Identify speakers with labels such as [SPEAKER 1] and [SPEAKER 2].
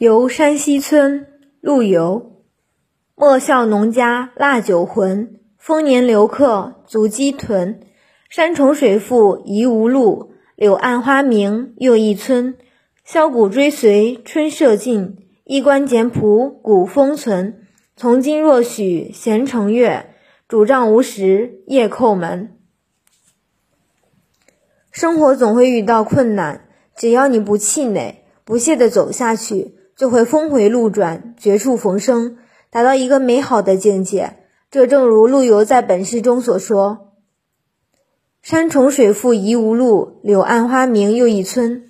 [SPEAKER 1] 游山西村，陆游。莫笑农家腊酒浑，丰年留客足鸡豚。山重水复疑无路，柳暗花明又一村。箫鼓追随春社近，衣冠简朴古风存。从今若许闲乘月，拄杖无时夜叩门。生活总会遇到困难，只要你不气馁，不懈地走下去，就会峰回路转，绝处逢生，达到一个美好的境界。这正如陆游在本诗中所说：“山重水复疑无路，柳暗花明又一村。”